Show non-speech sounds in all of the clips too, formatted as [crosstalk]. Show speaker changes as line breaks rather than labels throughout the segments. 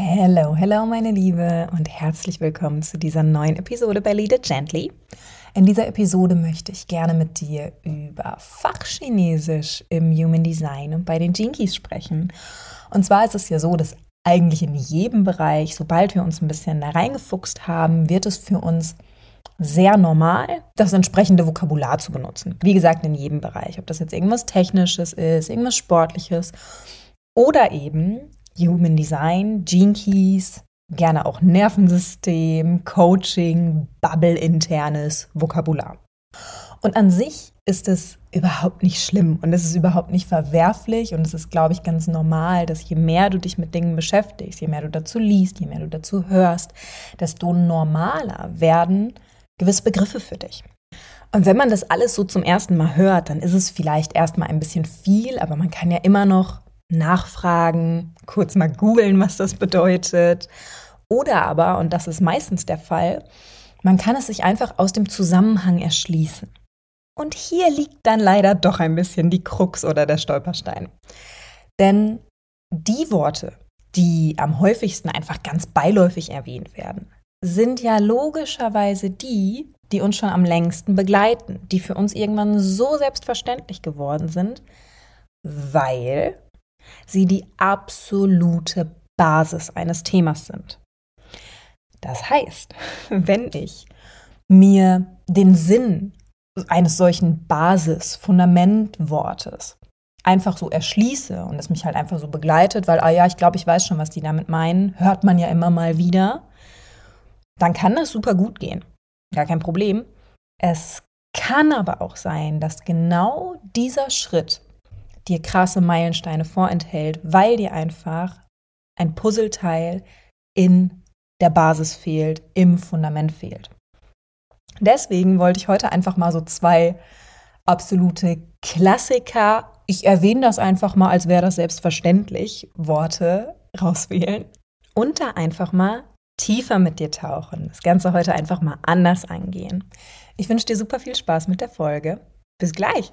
Hello, hello, meine Liebe und herzlich willkommen zu dieser neuen Episode bei Lead It Gently. In dieser Episode möchte ich gerne mit dir über Fachchinesisch im Human Design und bei den Jinkies sprechen. Und zwar ist es ja so, dass eigentlich in jedem Bereich, sobald wir uns ein bisschen da reingefuchst haben, wird es für uns sehr normal, das entsprechende Vokabular zu benutzen. Wie gesagt, in jedem Bereich. Ob das jetzt irgendwas Technisches ist, irgendwas Sportliches oder eben Human Design, Gene Keys, gerne auch Nervensystem, Coaching, Bubble-internes Vokabular. Und an sich ist es überhaupt nicht schlimm und es ist überhaupt nicht verwerflich und es ist, glaube ich, ganz normal, dass je mehr du dich mit Dingen beschäftigst, je mehr du dazu liest, je mehr du dazu hörst, desto normaler werden gewisse Begriffe für dich. Und wenn man das alles so zum ersten Mal hört, dann ist es vielleicht erstmal ein bisschen viel, aber man kann ja immer noch nachfragen, kurz mal googeln, was das bedeutet. Oder aber, und das ist meistens der Fall, man kann es sich einfach aus dem Zusammenhang erschließen. Und hier liegt dann leider doch ein bisschen die Krux oder der Stolperstein. Denn die Worte, die am häufigsten einfach ganz beiläufig erwähnt werden, sind ja logischerweise die, die uns schon am längsten begleiten, die für uns irgendwann so selbstverständlich geworden sind, weil sie die absolute Basis eines Themas sind. Das heißt, [laughs] wenn ich mir den Sinn eines solchen Basis-Fundamentwortes einfach so erschließe und es mich halt einfach so begleitet, weil, ah ja, ich glaube, ich weiß schon, was die damit meinen, hört man ja immer mal wieder, dann kann das super gut gehen. Gar kein Problem. Es kann aber auch sein, dass genau dieser Schritt dir krasse Meilensteine vorenthält, weil dir einfach ein Puzzleteil in der Basis fehlt, im Fundament fehlt. Deswegen wollte ich heute einfach mal so zwei absolute Klassiker, ich erwähne das einfach mal, als wäre das selbstverständlich, Worte rauswählen und da einfach mal tiefer mit dir tauchen. Das Ganze heute einfach mal anders angehen. Ich wünsche dir super viel Spaß mit der Folge. Bis gleich.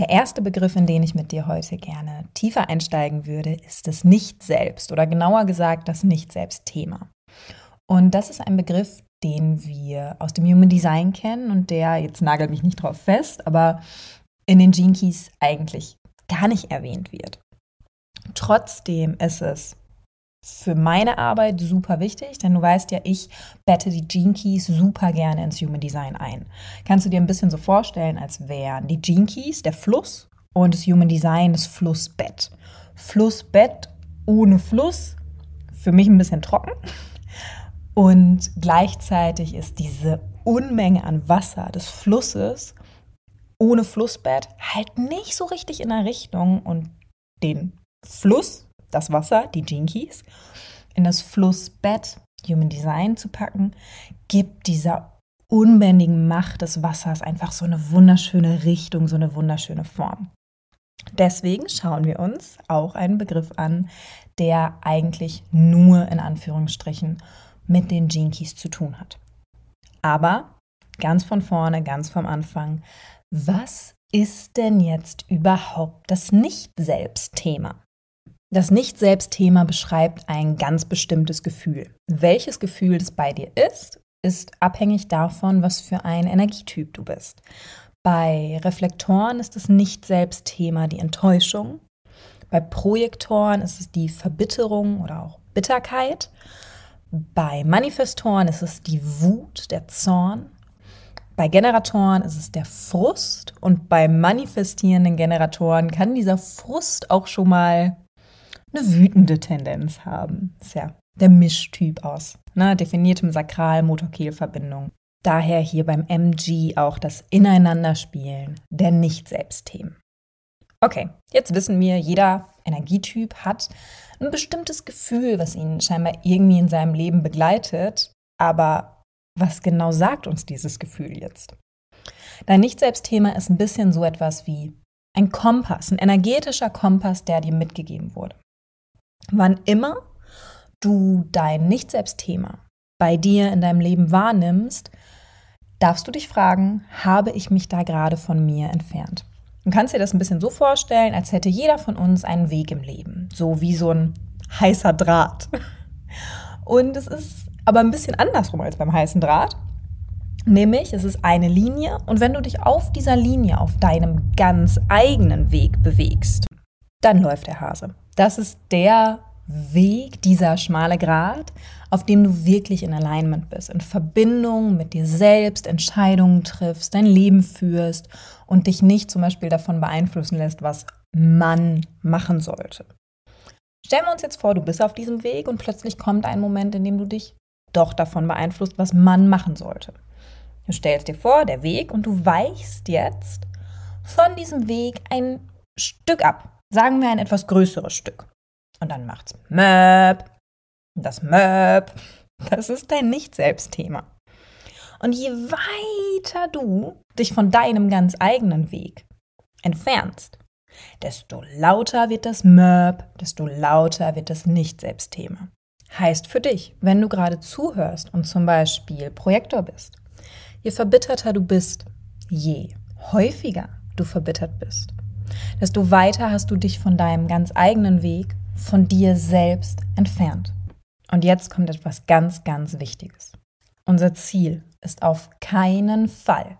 Der erste Begriff, in den ich mit dir heute gerne tiefer einsteigen würde, ist das Nicht-Selbst oder genauer gesagt das Nicht-Selbst-Thema. Und das ist ein Begriff, den wir aus dem Human Design kennen und der, jetzt nagelt mich nicht drauf fest, aber in den Gene Keys eigentlich gar nicht erwähnt wird. Trotzdem ist es für meine Arbeit super wichtig, denn du weißt ja, ich bette die Gene Keys super gerne ins Human Design ein. Kannst du dir ein bisschen so vorstellen, als wären die Gene Keys der Fluss und das Human Design das Flussbett. Flussbett ohne Fluss, für mich ein bisschen trocken. Und gleichzeitig ist diese Unmenge an Wasser des Flusses ohne Flussbett halt nicht so richtig in der Richtung und den Fluss das Wasser, die Jinkies, in das Flussbett Human Design zu packen, gibt dieser unbändigen Macht des Wassers einfach so eine wunderschöne Richtung, so eine wunderschöne Form. Deswegen schauen wir uns auch einen Begriff an, der eigentlich nur in Anführungsstrichen mit den Jinkies zu tun hat. Aber ganz von vorne, ganz vom Anfang, was ist denn jetzt überhaupt das Nicht-Selbst-Thema? Das Nicht-Selbst-Thema beschreibt ein ganz bestimmtes Gefühl. Welches Gefühl es bei dir ist, ist abhängig davon, was für ein Energietyp du bist. Bei Reflektoren ist das Nicht-Selbst-Thema die Enttäuschung. Bei Projektoren ist es die Verbitterung oder auch Bitterkeit. Bei Manifestoren ist es die Wut, der Zorn. Bei Generatoren ist es der Frust und bei manifestierenden Generatoren kann dieser Frust auch schon mal eine wütende Tendenz haben. Das ist ja der Mischtyp aus ne, definiertem Sakral-Motor-Kehl-Verbindung. Daher hier beim MG auch das Ineinanderspielen der Nicht-Selbst-Themen. Okay, jetzt wissen wir, jeder Energietyp hat ein bestimmtes Gefühl, was ihn scheinbar irgendwie in seinem Leben begleitet. Aber was genau sagt uns dieses Gefühl jetzt? Dein Nicht-Selbst-Thema ist ein bisschen so etwas wie ein Kompass, ein energetischer Kompass, der dir mitgegeben wurde. Wann immer du dein Nicht-Selbst-Thema bei dir in deinem Leben wahrnimmst, darfst du dich fragen, habe ich mich da gerade von mir entfernt? Du kannst dir das ein bisschen so vorstellen, als hätte jeder von uns einen Weg im Leben, so wie so ein heißer Draht. Und es ist aber ein bisschen andersrum als beim heißen Draht. Nämlich, es ist eine Linie und wenn du dich auf dieser Linie, auf deinem ganz eigenen Weg bewegst, dann läuft der Hase. Das ist der Weg, dieser schmale Grat, auf dem du wirklich in Alignment bist, in Verbindung mit dir selbst, Entscheidungen triffst, dein Leben führst und dich nicht zum Beispiel davon beeinflussen lässt, was man machen sollte. Stellen wir uns jetzt vor, du bist auf diesem Weg und plötzlich kommt ein Moment, in dem du dich doch davon beeinflusst, was man machen sollte. Du stellst dir vor, der Weg, und du weichst jetzt von diesem Weg ein Stück ab. Sagen wir ein etwas größeres Stück. Und dann macht's Möb. Das Möb. Das ist dein Nicht-Selbst-Thema. Und je weiter du dich von deinem ganz eigenen Weg entfernst, desto lauter wird das Möb, desto lauter wird das Nicht-Selbst-Thema. Heißt für dich, wenn du gerade zuhörst und zum Beispiel Projektor bist, je verbitterter du bist, je häufiger du verbittert bist, desto weiter hast du dich von deinem ganz eigenen Weg von dir selbst entfernt. Und jetzt kommt etwas ganz, ganz Wichtiges. Unser Ziel ist auf keinen Fall,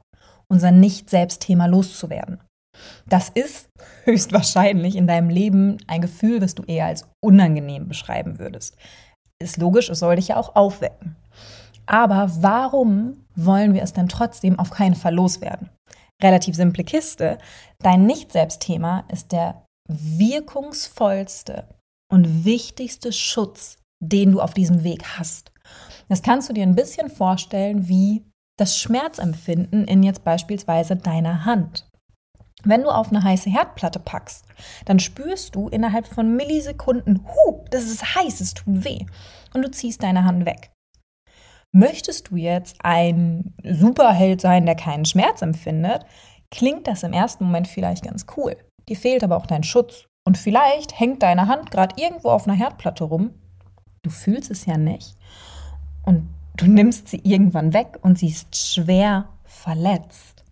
unser Nicht-Selbst-Thema loszuwerden. Das ist [laughs] höchstwahrscheinlich in deinem Leben ein Gefühl, das du eher als unangenehm beschreiben würdest. Ist logisch, es soll dich ja auch aufwecken. Aber warum wollen wir es denn trotzdem auf keinen Fall loswerden? Relativ simple Kiste. Dein Nicht-Selbst-Thema ist der wirkungsvollste und wichtigste Schutz, den du auf diesem Weg hast. Das kannst du dir ein bisschen vorstellen wie das Schmerzempfinden in jetzt beispielsweise deiner Hand. Wenn du auf eine heiße Herdplatte packst, dann spürst du innerhalb von Millisekunden, hu, das ist heiß, es tut weh. Und du ziehst deine Hand weg. Möchtest du jetzt ein Superheld sein, der keinen Schmerz empfindet, klingt das im ersten Moment vielleicht ganz cool. Dir fehlt aber auch dein Schutz. Und vielleicht hängt deine Hand gerade irgendwo auf einer Herdplatte rum. Du fühlst es ja nicht. Und du nimmst sie irgendwann weg und sie ist schwer verletzt.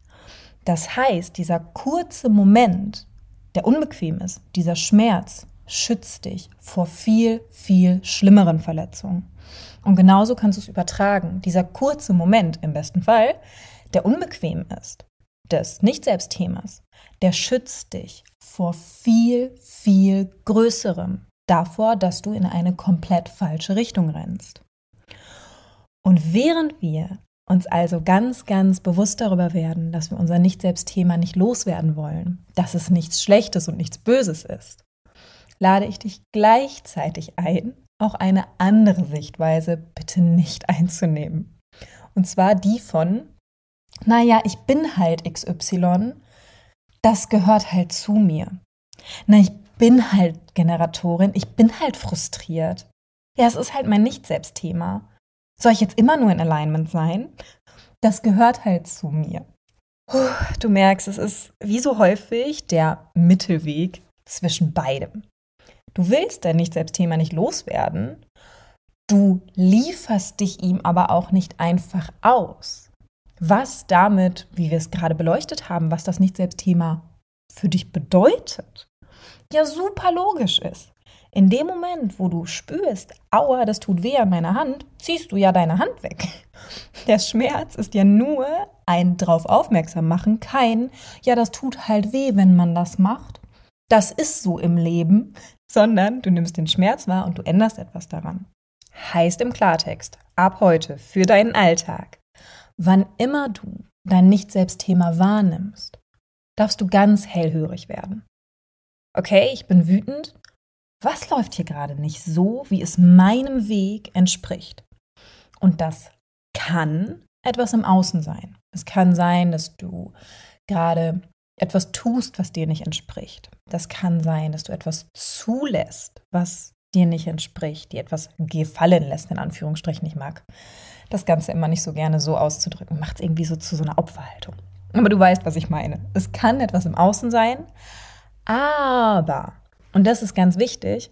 Das heißt, dieser kurze Moment, der unbequem ist, dieser Schmerz, schützt dich vor viel, viel schlimmeren Verletzungen. Und genauso kannst du es übertragen. Dieser kurze Moment im besten Fall, der unbequem ist, des Nicht-Selbst-Themas, der schützt dich vor viel, viel Größerem. Davor, dass du in eine komplett falsche Richtung rennst. Und während wir uns also ganz, ganz bewusst darüber werden, dass wir unser Nicht-Selbst-Thema nicht loswerden wollen, dass es nichts Schlechtes und nichts Böses ist, lade ich dich gleichzeitig ein, auch eine andere Sichtweise bitte nicht [laughs] einzunehmen. Und zwar die von, naja, ich bin halt XY, das gehört halt zu mir. Na, ich bin halt Generatorin, ich bin halt frustriert. Ja, es ist halt mein Nicht-Selbst-Thema. Soll ich jetzt immer nur in Alignment sein? Das gehört halt zu mir. Du merkst, es ist wie so häufig der Mittelweg zwischen beidem. Du willst dein Nicht-Selbst-Thema nicht loswerden. Du lieferst dich ihm aber auch nicht einfach aus. Was damit, wie wir es gerade beleuchtet haben, was das Nicht-Selbst-Thema für dich bedeutet, ja super logisch ist. In dem Moment, wo du spürst, aua, das tut weh an meiner Hand, ziehst du ja deine Hand weg. Der Schmerz ist ja nur ein drauf aufmerksam machen, kein, ja, das tut halt weh, wenn man das macht. Das ist so im Leben [laughs] sondern du nimmst den Schmerz wahr und du änderst etwas daran. Heißt im Klartext, ab heute für deinen Alltag, wann immer du dein Nicht-Selbst-Thema wahrnimmst, darfst du ganz hellhörig werden. Okay, ich bin wütend. Was läuft hier gerade nicht so, wie es meinem Weg entspricht? Und das kann etwas im Außen sein. Es kann sein, dass du gerade etwas tust, was dir nicht entspricht. Das kann sein, dass du etwas zulässt, was dir nicht entspricht, die etwas gefallen lässt, in Anführungsstrichen. Ich mag das Ganze immer nicht so gerne so auszudrücken, macht es irgendwie so zu so einer Opferhaltung. Aber du weißt, was ich meine. Es kann etwas im Außen sein, aber, und das ist ganz wichtig,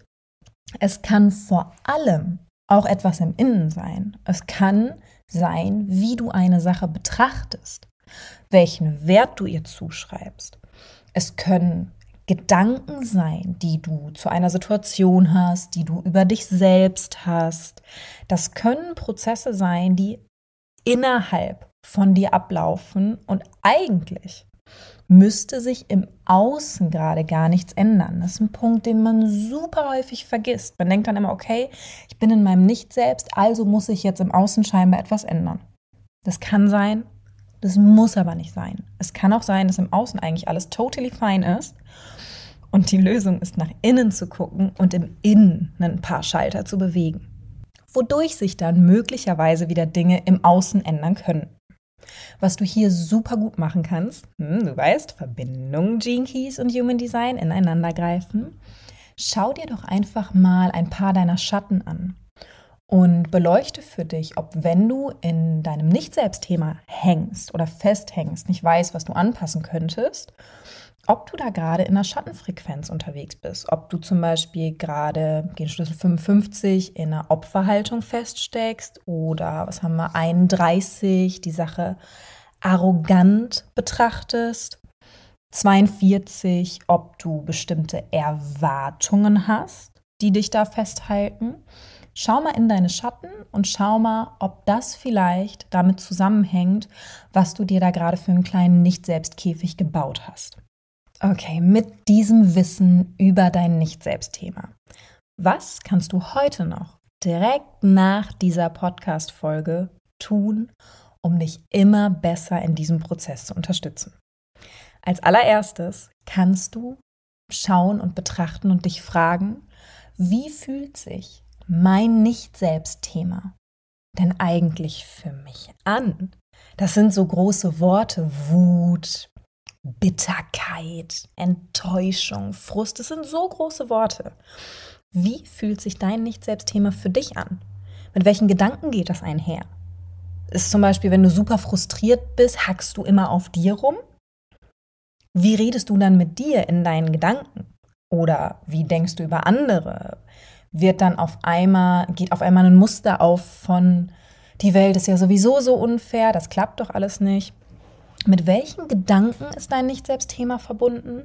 es kann vor allem auch etwas im Innen sein. Es kann sein, wie du eine Sache betrachtest, welchen Wert du ihr zuschreibst. Es können Gedanken sein, die du zu einer Situation hast, die du über dich selbst hast. Das können Prozesse sein, die innerhalb von dir ablaufen und eigentlich müsste sich im Außen gerade gar nichts ändern. Das ist ein Punkt, den man super häufig vergisst. Man denkt dann immer, okay, ich bin in meinem Nicht-Selbst, also muss ich jetzt im Außen scheinbar etwas ändern. Das kann sein, das muss aber nicht sein. Es kann auch sein, dass im Außen eigentlich alles totally fine ist und die Lösung ist, nach innen zu gucken und im Innen ein paar Schalter zu bewegen, wodurch sich dann möglicherweise wieder Dinge im Außen ändern können. Was du hier super gut machen kannst, hm, du weißt, Verbindung Gene Keys und Human Design ineinander greifen. Schau dir doch einfach mal ein paar deiner Schatten an und beleuchte für dich, ob wenn du in deinem Nicht-Selbst-Thema hängst oder festhängst, nicht weißt, was du anpassen könntest, ob du da gerade in der Schattenfrequenz unterwegs bist, ob du zum Beispiel gerade den Schlüssel 55 in einer Opferhaltung feststeckst oder was haben wir 31 die Sache arrogant betrachtest, 42 ob du bestimmte Erwartungen hast, die dich da festhalten Schau mal in deine Schatten und schau mal, ob das vielleicht damit zusammenhängt, was du dir da gerade für einen kleinen Nicht-Selbstkäfig gebaut hast. Okay, mit diesem Wissen über dein Nicht-Selbst-Thema. Was kannst du heute noch direkt nach dieser Podcast-Folge tun, um dich immer besser in diesem Prozess zu unterstützen? Als allererstes kannst du schauen und betrachten und dich fragen, wie fühlt sich mein Nicht-Selbst-Thema denn eigentlich für mich an? Das sind so große Worte, Wut, Bitterkeit, Enttäuschung, Frust, das sind so große Worte. Wie fühlt sich dein Nicht-Selbst-Thema für dich an? Mit welchen Gedanken geht das einher? Ist zum Beispiel, wenn du super frustriert bist, hackst du immer auf dir rum? Wie redest du dann mit dir in deinen Gedanken? Oder wie denkst du über andere? Wird dann auf einmal, geht auf einmal ein Muster auf von, die Welt ist ja sowieso so unfair, das klappt doch alles nicht. Mit welchen Gedanken ist dein Nicht-Selbst-Thema verbunden?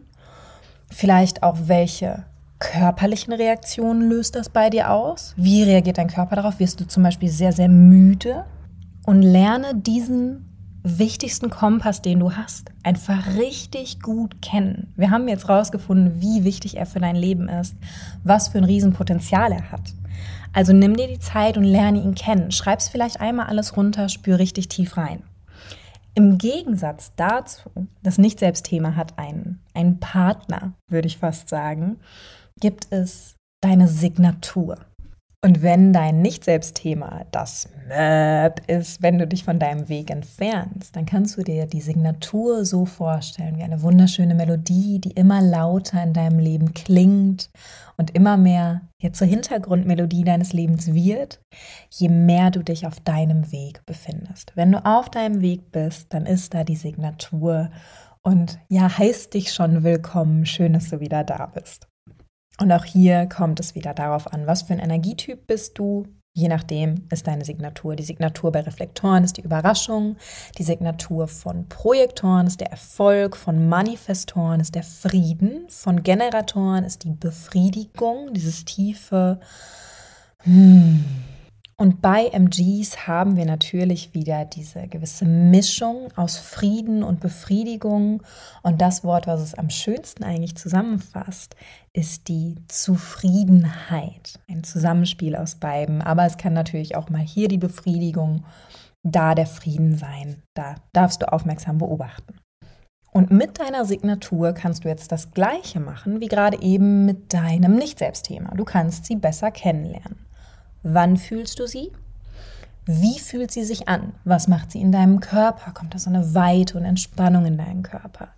Vielleicht auch welche körperlichen Reaktionen löst das bei dir aus? Wie reagiert dein Körper darauf? Wirst du zum Beispiel sehr, sehr müde? Und lerne diesen wichtigsten Kompass, den du hast, einfach richtig gut kennen. Wir haben jetzt rausgefunden, wie wichtig er für dein Leben ist, was für ein Riesenpotenzial er hat. Also nimm dir die Zeit und lerne ihn kennen. Schreib's vielleicht einmal alles runter, spür richtig tief rein. Im Gegensatz dazu, das Nicht-Selbst-Thema hat einen, einen Partner, würde ich fast sagen, gibt es deine Signatur. Und wenn dein Nicht-Selbst-Thema das Möb ist, wenn du dich von deinem Weg entfernst, dann kannst du dir die Signatur so vorstellen wie eine wunderschöne Melodie, die immer lauter in deinem Leben klingt und immer mehr ja, zur Hintergrundmelodie deines Lebens wird, je mehr du dich auf deinem Weg befindest. Wenn du auf deinem Weg bist, dann ist da die Signatur und ja, heißt dich schon willkommen. Schön, dass du wieder da bist. Und auch hier kommt es wieder darauf an, was für ein Energietyp bist du, Je nachdem ist deine Signatur. Die Signatur bei Reflektoren ist die Überraschung. Die Signatur von Projektoren ist der Erfolg. Von Manifestoren ist der Frieden. Von Generatoren ist die Befriedigung, dieses tiefe. Hmm, und bei MGs haben wir natürlich wieder diese gewisse Mischung aus Frieden und Befriedigung. Und das Wort, was es am schönsten eigentlich zusammenfasst, ist die Zufriedenheit. Ein Zusammenspiel aus beiden. Aber es kann natürlich auch mal hier die Befriedigung, da der Frieden sein. Da darfst du aufmerksam beobachten. Und mit deiner Signatur kannst du jetzt das Gleiche machen wie gerade eben mit deinem Nicht-Selbstthema. Du kannst sie besser kennenlernen. Wann fühlst du sie? Wie fühlt sie sich an? Was macht sie in deinem Körper? Kommt da so eine Weite und Entspannung in deinen Körper?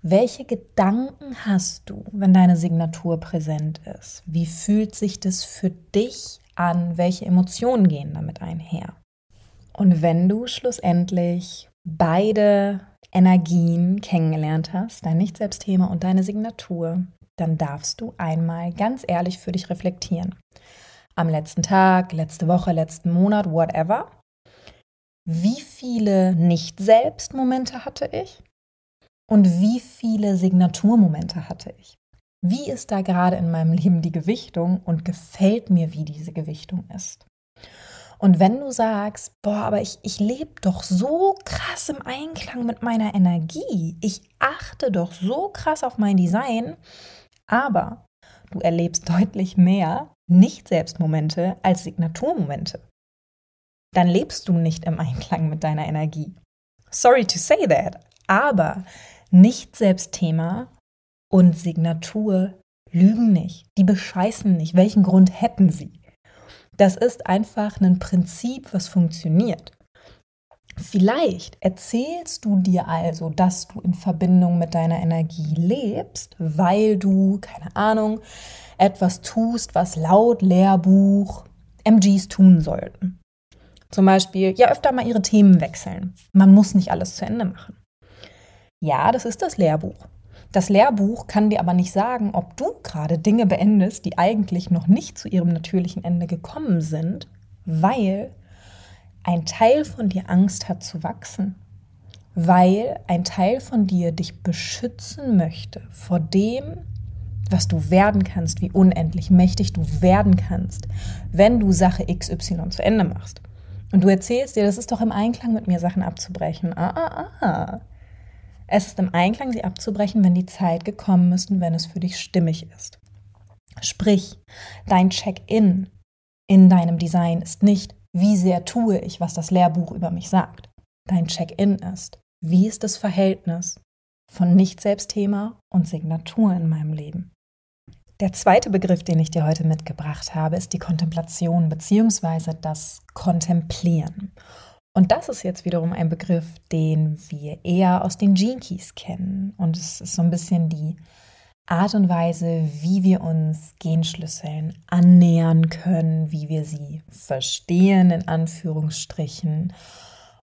Welche Gedanken hast du, wenn deine Signatur präsent ist? Wie fühlt sich das für dich an? Welche Emotionen gehen damit einher? Und wenn du schlussendlich beide Energien kennengelernt hast, dein Nicht-Selbst-Thema und deine Signatur, dann darfst du einmal ganz ehrlich für dich reflektieren am letzten Tag, letzte Woche, letzten Monat, whatever. Wie viele Nicht-Selbst-Momente hatte ich? Und wie viele Signaturmomente hatte ich? Wie ist da gerade in meinem Leben die Gewichtung und gefällt mir, wie diese Gewichtung ist? Und wenn du sagst, boah, aber ich, ich lebe doch so krass im Einklang mit meiner Energie, ich achte doch so krass auf mein Design, aber du erlebst [laughs] deutlich mehr nicht-Selbstmomente als Signaturmomente. Dann lebst du nicht im Einklang mit deiner Energie. Sorry to say that, aber Nicht-Selbstthema und Signatur lügen nicht. Die bescheißen nicht. Welchen Grund hätten sie? Das ist einfach ein Prinzip, was funktioniert. Vielleicht erzählst du dir also, dass du in Verbindung mit deiner Energie lebst, weil du, keine Ahnung, etwas tust, was laut Lehrbuch MGs tun sollten. Zum Beispiel, ja, öfter mal ihre Themen wechseln. Man muss nicht alles zu Ende machen. Ja, das ist das Lehrbuch. Das Lehrbuch kann dir aber nicht sagen, ob du gerade Dinge beendest, die eigentlich noch nicht zu ihrem natürlichen Ende gekommen sind, weil ein Teil von dir Angst hat zu wachsen, weil ein Teil von dir dich beschützen möchte vor dem, was du werden kannst, wie unendlich mächtig du werden kannst, wenn du Sache XY zu Ende machst. Und du erzählst dir, das ist doch im Einklang mit mir, Sachen abzubrechen. Ah, ah, ah. Es ist im Einklang, sie abzubrechen, wenn die Zeit gekommen ist und wenn es für dich stimmig ist. Sprich, dein Check-in in deinem Design ist nicht, wie sehr tue ich, was das Lehrbuch über mich sagt. Dein Check-in ist, wie ist das Verhältnis von Nicht-Selbstthema und Signatur in meinem Leben. Der zweite Begriff, den ich dir heute mitgebracht habe, ist die Kontemplation bzw. das Kontemplieren. Und das ist jetzt wiederum ein Begriff, den wir eher aus den Keys kennen. Und es ist so ein bisschen die Art und Weise, wie wir uns Genschlüsseln annähern können, wie wir sie verstehen, in Anführungsstrichen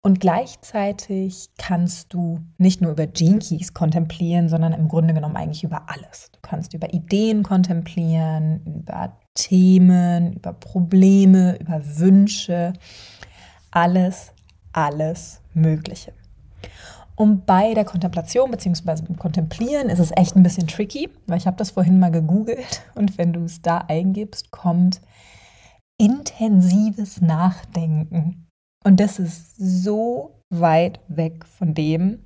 und gleichzeitig kannst du nicht nur über Gene kontemplieren, sondern im Grunde genommen eigentlich über alles. Du kannst über Ideen kontemplieren, über Themen, über Probleme, über Wünsche, alles, alles Mögliche. Und bei der Kontemplation bzw. beim Kontemplieren ist es echt ein bisschen tricky, weil ich habe das vorhin mal gegoogelt [laughs] und wenn du es da eingibst, kommt intensives Nachdenken. Und das ist so weit weg von dem,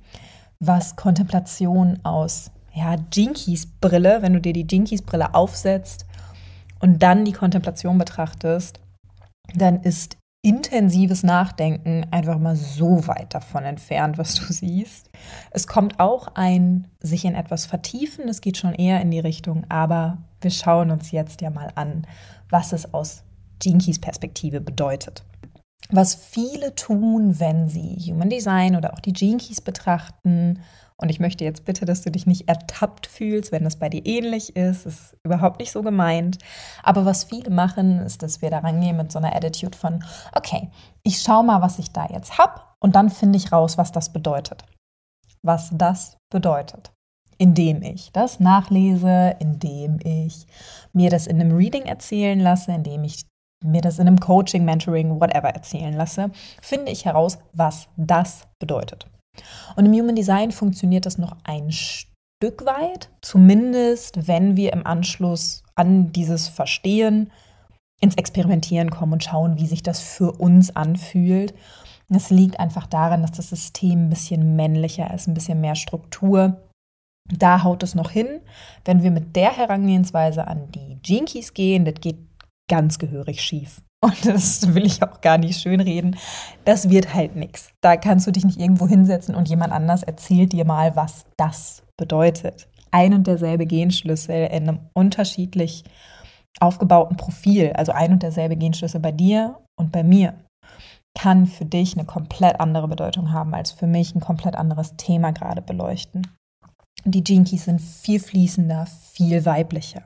was Kontemplation aus ja, Jinkies Brille, wenn du dir die Jinkies Brille aufsetzt und dann die Kontemplation betrachtest, dann ist intensives Nachdenken einfach mal so weit davon entfernt, was du siehst. Es kommt auch ein sich in etwas vertiefen, es geht schon eher in die Richtung, aber wir schauen uns jetzt ja mal an, was es aus Jinkies Perspektive bedeutet was viele tun, wenn sie Human Design oder auch die Gene Keys betrachten. Und ich möchte jetzt bitte, dass du dich nicht ertappt fühlst, wenn das bei dir ähnlich ist. Ist überhaupt nicht so gemeint. Aber was viele machen, ist, dass wir da rangehen mit so einer Attitude von, okay, ich schaue mal, was ich da jetzt habe und dann finde ich raus, was das bedeutet. Was das bedeutet. Indem ich das nachlese, indem ich mir das in einem Reading erzählen lasse, indem ich mir das in einem Coaching, Mentoring, whatever erzählen lasse, finde ich heraus, was das bedeutet. Und im Human Design funktioniert das noch ein Stück weit, zumindest wenn wir im Anschluss an dieses Verstehen ins Experimentieren kommen und schauen, wie sich das für uns anfühlt. Es liegt einfach daran, dass das System ein bisschen männlicher ist, ein bisschen mehr Struktur. Da haut es noch hin. Wenn wir mit der Herangehensweise an die Keys gehen, das geht ganz gehörig schief. Und das will ich auch gar nicht schönreden. Das wird halt nichts. Da kannst du dich nicht irgendwo hinsetzen und jemand anders erzählt dir mal, was das bedeutet. Ein und derselbe Genschlüssel in einem unterschiedlich aufgebauten Profil, also ein und derselbe Genschlüssel bei dir und bei mir. kann für dich eine komplett andere Bedeutung haben als für mich ein komplett anderes Thema gerade beleuchten. Die Keys sind viel fließender, viel weiblicher.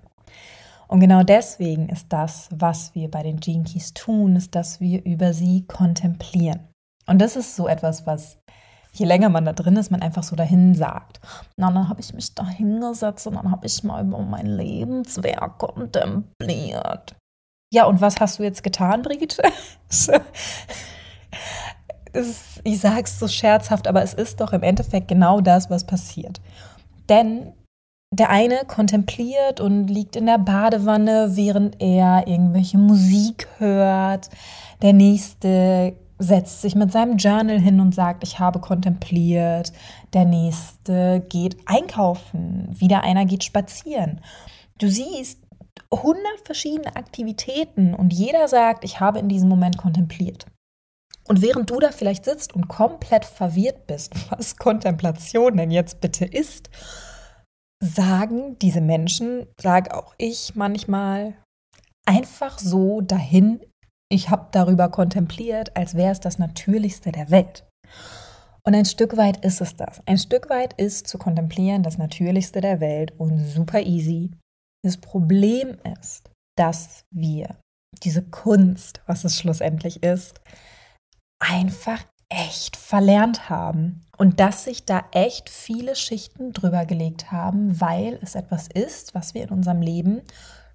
Und genau deswegen ist das, was wir bei den Gene Keys tun, ist, dass wir über sie kontemplieren. Und das ist so etwas, was je länger man da drin ist, man einfach so dahin sagt. Na, dann habe ich mich da hingesetzt und dann habe ich mal über mein Lebenswerk kontempliert. Ja, und was hast du jetzt getan, Brigitte? [laughs] ist, ich sage es so scherzhaft, aber es ist doch im Endeffekt genau das, was passiert. Denn der eine kontempliert und liegt in der Badewanne, während er irgendwelche Musik hört. Der nächste setzt sich mit seinem Journal hin und sagt, ich habe kontempliert. Der nächste geht einkaufen. Wieder einer geht spazieren. Du siehst, 100 verschiedene Aktivitäten und jeder sagt, ich habe in diesem Moment kontempliert. Und während du da vielleicht sitzt und komplett verwirrt bist, [laughs] was Kontemplation denn jetzt bitte ist, sagen diese Menschen, sage auch ich manchmal, einfach so dahin, ich habe darüber kontempliert, als wäre es das Natürlichste der Welt. Und ein Stück weit ist es das. Ein Stück weit ist zu kontemplieren das Natürlichste der Welt und super easy. Das Problem ist, dass wir diese Kunst, was es schlussendlich ist, einfach echt verlernt haben und dass sich da echt viele Schichten drüber gelegt haben, weil es etwas ist, was wir in unserem Leben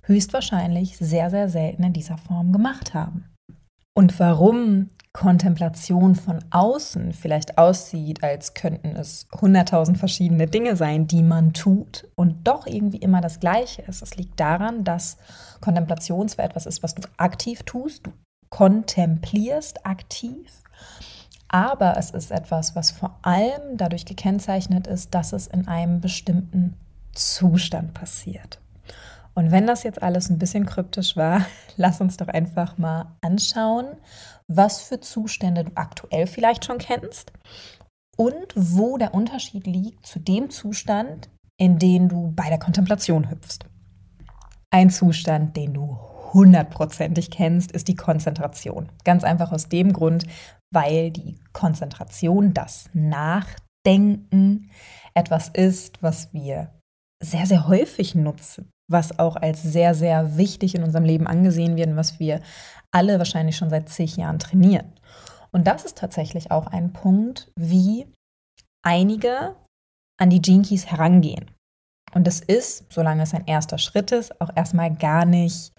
höchstwahrscheinlich sehr, sehr selten in dieser Form gemacht haben. Und warum Kontemplation von außen vielleicht aussieht, als könnten es hunderttausend verschiedene Dinge sein, die man tut und doch irgendwie immer das Gleiche ist. Es liegt daran, dass Kontemplation zwar etwas ist, was du aktiv tust, du kontemplierst aktiv, aber es ist etwas, was vor allem dadurch gekennzeichnet ist, dass es in einem bestimmten Zustand passiert. Und wenn das jetzt alles ein bisschen kryptisch war, [laughs] lass uns doch einfach mal anschauen, was für Zustände du aktuell vielleicht schon kennst und wo der Unterschied liegt zu dem Zustand, in den du bei der Kontemplation hüpfst. Ein Zustand, den du hundertprozentig kennst, ist die Konzentration. Ganz einfach aus dem Grund, weil die Konzentration, das Nachdenken etwas ist, was wir sehr, sehr häufig nutzen, was auch als sehr, sehr wichtig in unserem Leben angesehen wird und was wir alle wahrscheinlich schon seit zig Jahren trainieren. Und das ist tatsächlich auch ein Punkt, wie einige an die Keys herangehen. Und das ist, solange es ein erster Schritt ist, auch erstmal gar nicht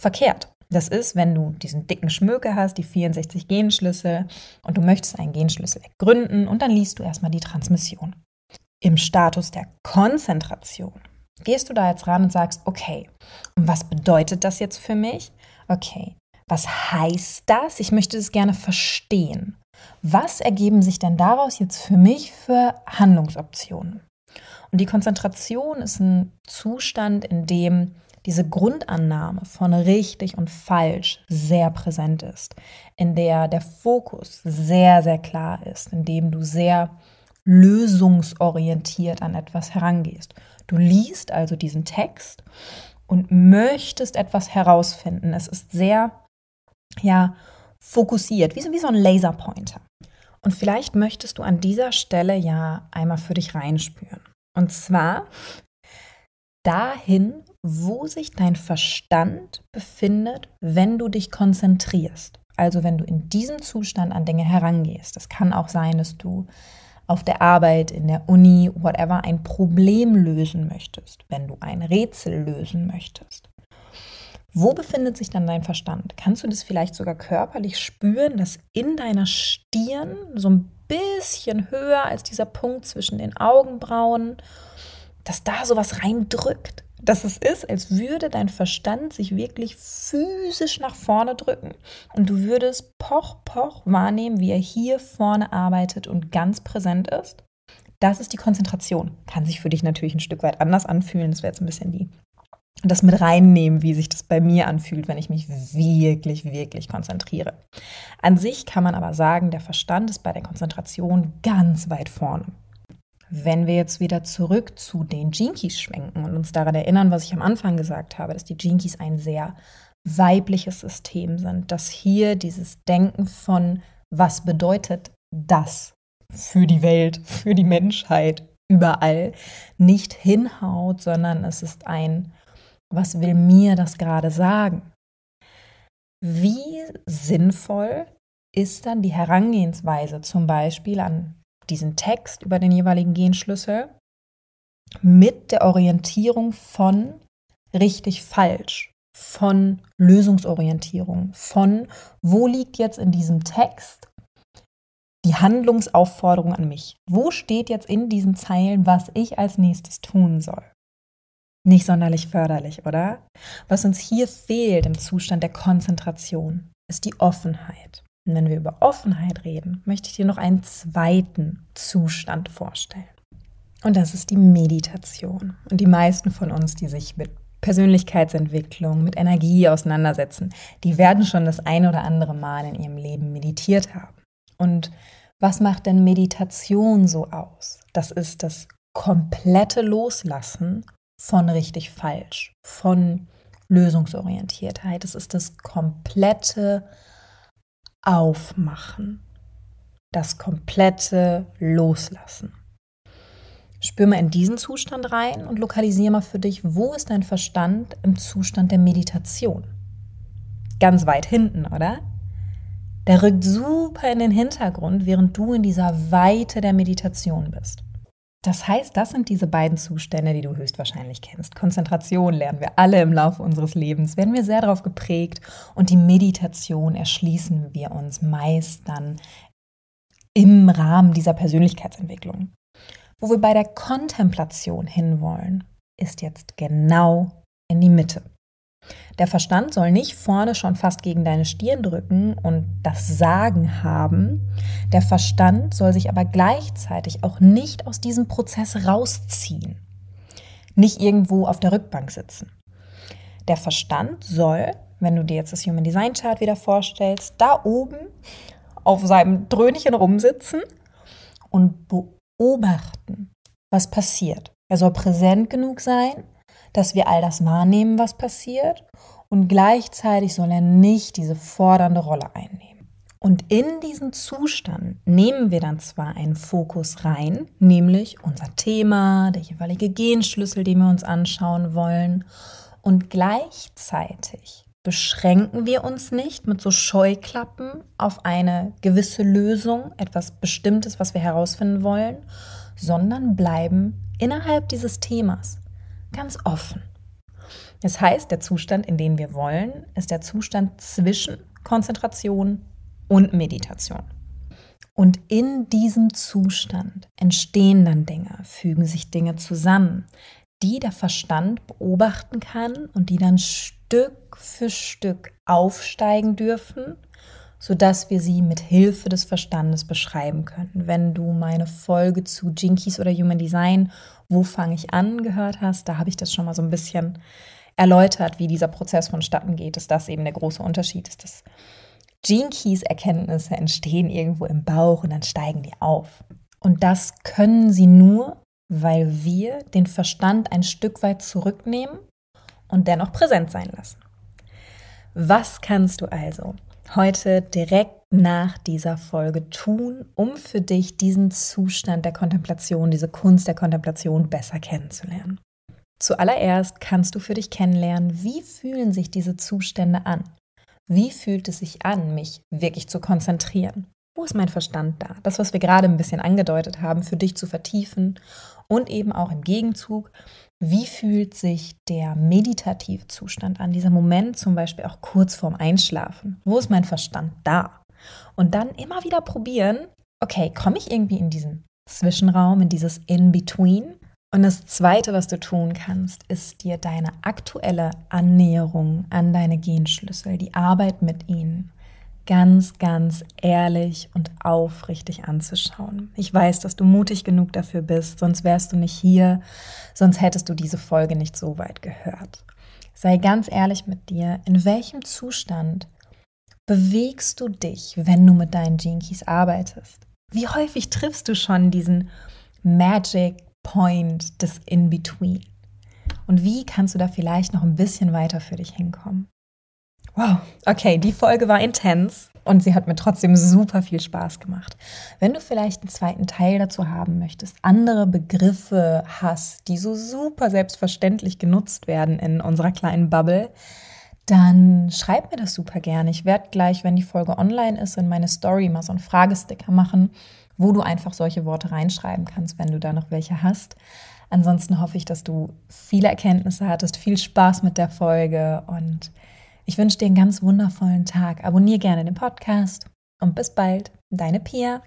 verkehrt. Das ist, wenn du diesen dicken Schmöke hast, die 64 Genschlüssel und du möchtest einen Genschlüssel gründen und dann liest du erstmal die Transmission. Im Status der Konzentration gehst du da jetzt ran und sagst, okay, und was bedeutet das jetzt für mich? Okay, was heißt das? Ich möchte das gerne verstehen. Was ergeben sich denn daraus jetzt für mich für Handlungsoptionen? Und die Konzentration ist ein Zustand, in dem diese Grundannahme von richtig und falsch sehr präsent ist, in der der Fokus sehr, sehr klar ist, in dem du sehr lösungsorientiert an etwas herangehst. Du liest also diesen Text und möchtest etwas herausfinden. Es ist sehr, ja, fokussiert, wie so, wie so ein Laserpointer. Und vielleicht möchtest du an dieser Stelle ja einmal für dich reinspüren. Und zwar dahin, wo sich dein Verstand befindet, wenn du dich konzentrierst. Also wenn du in diesem Zustand an Dinge herangehst. Es kann auch sein, dass du auf der Arbeit, in der Uni, whatever, ein Problem lösen möchtest, wenn du ein Rätsel lösen möchtest. Wo befindet sich dann dein Verstand? Kannst du das vielleicht sogar körperlich spüren, dass in deiner Stirn so ein bisschen höher als dieser Punkt zwischen den Augenbrauen, dass da sowas reindrückt? Dass es ist, als würde dein Verstand sich wirklich physisch nach vorne drücken und du würdest poch, poch wahrnehmen, wie er hier vorne arbeitet und ganz präsent ist. Das ist die Konzentration. Kann sich für dich natürlich ein Stück weit anders anfühlen. Das wäre jetzt ein bisschen die das mit reinnehmen, wie sich das bei mir anfühlt, wenn ich mich wirklich, wirklich konzentriere. An sich kann man aber sagen, der Verstand ist bei der Konzentration ganz weit vorne. Wenn wir jetzt wieder zurück zu den Jinkies schwenken und uns daran erinnern, was ich am Anfang gesagt habe, dass die Jinkies ein sehr weibliches System sind, dass hier dieses Denken von was bedeutet das für die Welt, für die Menschheit, überall, nicht hinhaut, sondern es ist ein, was will mir das gerade sagen? Wie sinnvoll ist dann die Herangehensweise zum Beispiel an diesen Text über den jeweiligen Genschlüssel mit der Orientierung von richtig falsch, von Lösungsorientierung, von wo liegt jetzt in diesem Text die Handlungsaufforderung an mich? Wo steht jetzt in diesen Zeilen, was ich als nächstes tun soll? Nicht sonderlich förderlich, oder? Was uns hier fehlt im Zustand der Konzentration, ist die Offenheit. Und wenn wir über Offenheit reden, möchte ich dir noch einen zweiten Zustand vorstellen. Und das ist die Meditation. Und die meisten von uns, die sich mit Persönlichkeitsentwicklung, mit Energie auseinandersetzen, die werden schon das ein oder andere Mal in ihrem Leben meditiert haben. Und was macht denn Meditation so aus? Das ist das komplette Loslassen von richtig falsch, von Lösungsorientiertheit. Es ist das komplette Aufmachen, das komplette Loslassen. Spür mal in diesen Zustand rein und lokalisiere mal für dich, wo ist dein Verstand im Zustand der Meditation? Ganz weit hinten, oder? Der rückt super in den Hintergrund, während du in dieser Weite der Meditation bist. Das heißt, das sind diese beiden Zustände, die du höchstwahrscheinlich kennst. Konzentration lernen wir alle im Laufe unseres Lebens, werden wir sehr darauf geprägt und die Meditation erschließen wir uns meist dann im Rahmen dieser Persönlichkeitsentwicklung. Wo wir bei der Kontemplation hinwollen, ist jetzt genau in die Mitte. Der Verstand soll nicht vorne schon fast gegen deine Stirn drücken und das Sagen haben. Der Verstand soll sich aber gleichzeitig auch nicht aus diesem Prozess rausziehen. Nicht irgendwo auf der Rückbank sitzen. Der Verstand soll, wenn du dir jetzt das Human Design Chart wieder vorstellst, da oben auf seinem Dröhnchen rumsitzen und beobachten, was passiert. Er soll präsent genug sein, dass wir all das wahrnehmen, was passiert. Und gleichzeitig soll er nicht diese fordernde Rolle einnehmen. Und in diesen Zustand nehmen wir dann zwar einen Fokus rein, nämlich unser Thema, der jeweilige Genschlüssel, den wir uns anschauen wollen, und gleichzeitig beschränken wir uns nicht mit so Scheuklappen auf eine gewisse Lösung, etwas Bestimmtes, was wir herausfinden wollen, sondern bleiben innerhalb dieses Themas ganz offen. Das heißt, der Zustand, in den wir wollen, ist der Zustand zwischen Konzentration und Meditation. Und in diesem Zustand entstehen dann Dinge, fügen sich Dinge zusammen, die der Verstand beobachten kann und die dann Stück für Stück aufsteigen dürfen, sodass wir sie mit Hilfe des Verstandes beschreiben können. Wenn du meine Folge zu Jinkies oder Human Design wo fange ich an, gehört hast, da habe ich das schon mal so ein bisschen erläutert, wie dieser Prozess vonstatten geht, dass das eben der große Unterschied ist, dass Gene Keys Erkenntnisse entstehen irgendwo im Bauch und dann steigen die auf. Und das können sie nur, weil wir den Verstand ein Stück weit zurücknehmen und dennoch präsent sein lassen. Was kannst du also heute direkt nach dieser Folge tun, um für dich diesen Zustand der Kontemplation, diese Kunst der Kontemplation besser kennenzulernen? Zuallererst kannst du für dich kennenlernen, wie fühlen sich diese Zustände an? Wie fühlt es sich an, mich wirklich zu konzentrieren? Wo ist mein Verstand da? Das, was wir gerade ein bisschen angedeutet haben, für dich zu vertiefen und eben auch im Gegenzug, wie fühlt sich der meditative Zustand an? Dieser Moment zum Beispiel auch kurz vorm Einschlafen. Wo ist mein Verstand da? Und dann immer wieder probieren, okay, komme ich irgendwie in diesen Zwischenraum, in dieses In-Between? Und das Zweite, was du tun kannst, ist dir deine aktuelle Annäherung an deine Genschlüssel, die Arbeit mit ihnen, ganz, ganz ehrlich und aufrichtig anzuschauen. Ich weiß, dass du mutig genug dafür bist, sonst wärst du nicht hier, sonst hättest du diese Folge nicht so weit gehört. Sei ganz ehrlich mit dir, in welchem Zustand bewegst du dich, wenn du mit deinen Keys arbeitest? Wie häufig triffst du schon diesen Magic Point des In-Between? Und wie kannst du da vielleicht noch ein bisschen weiter für dich hinkommen? Wow, okay, die Folge war intens. Und sie hat mir trotzdem super viel Spaß gemacht. Wenn du vielleicht einen zweiten Teil dazu haben möchtest, andere Begriffe hast, die so super selbstverständlich genutzt werden in unserer kleinen Bubble, dann schreib mir das super gerne. Ich werde gleich, wenn die Folge online ist, in meine Story mal so einen Fragesticker machen, wo du einfach solche Worte reinschreiben kannst, wenn du da noch welche hast. Ansonsten hoffe ich, dass du viele Erkenntnisse hattest, viel Spaß mit der Folge und ich wünsche dir einen ganz wundervollen Tag. Abonnier gerne den Podcast und bis bald, deine Pia.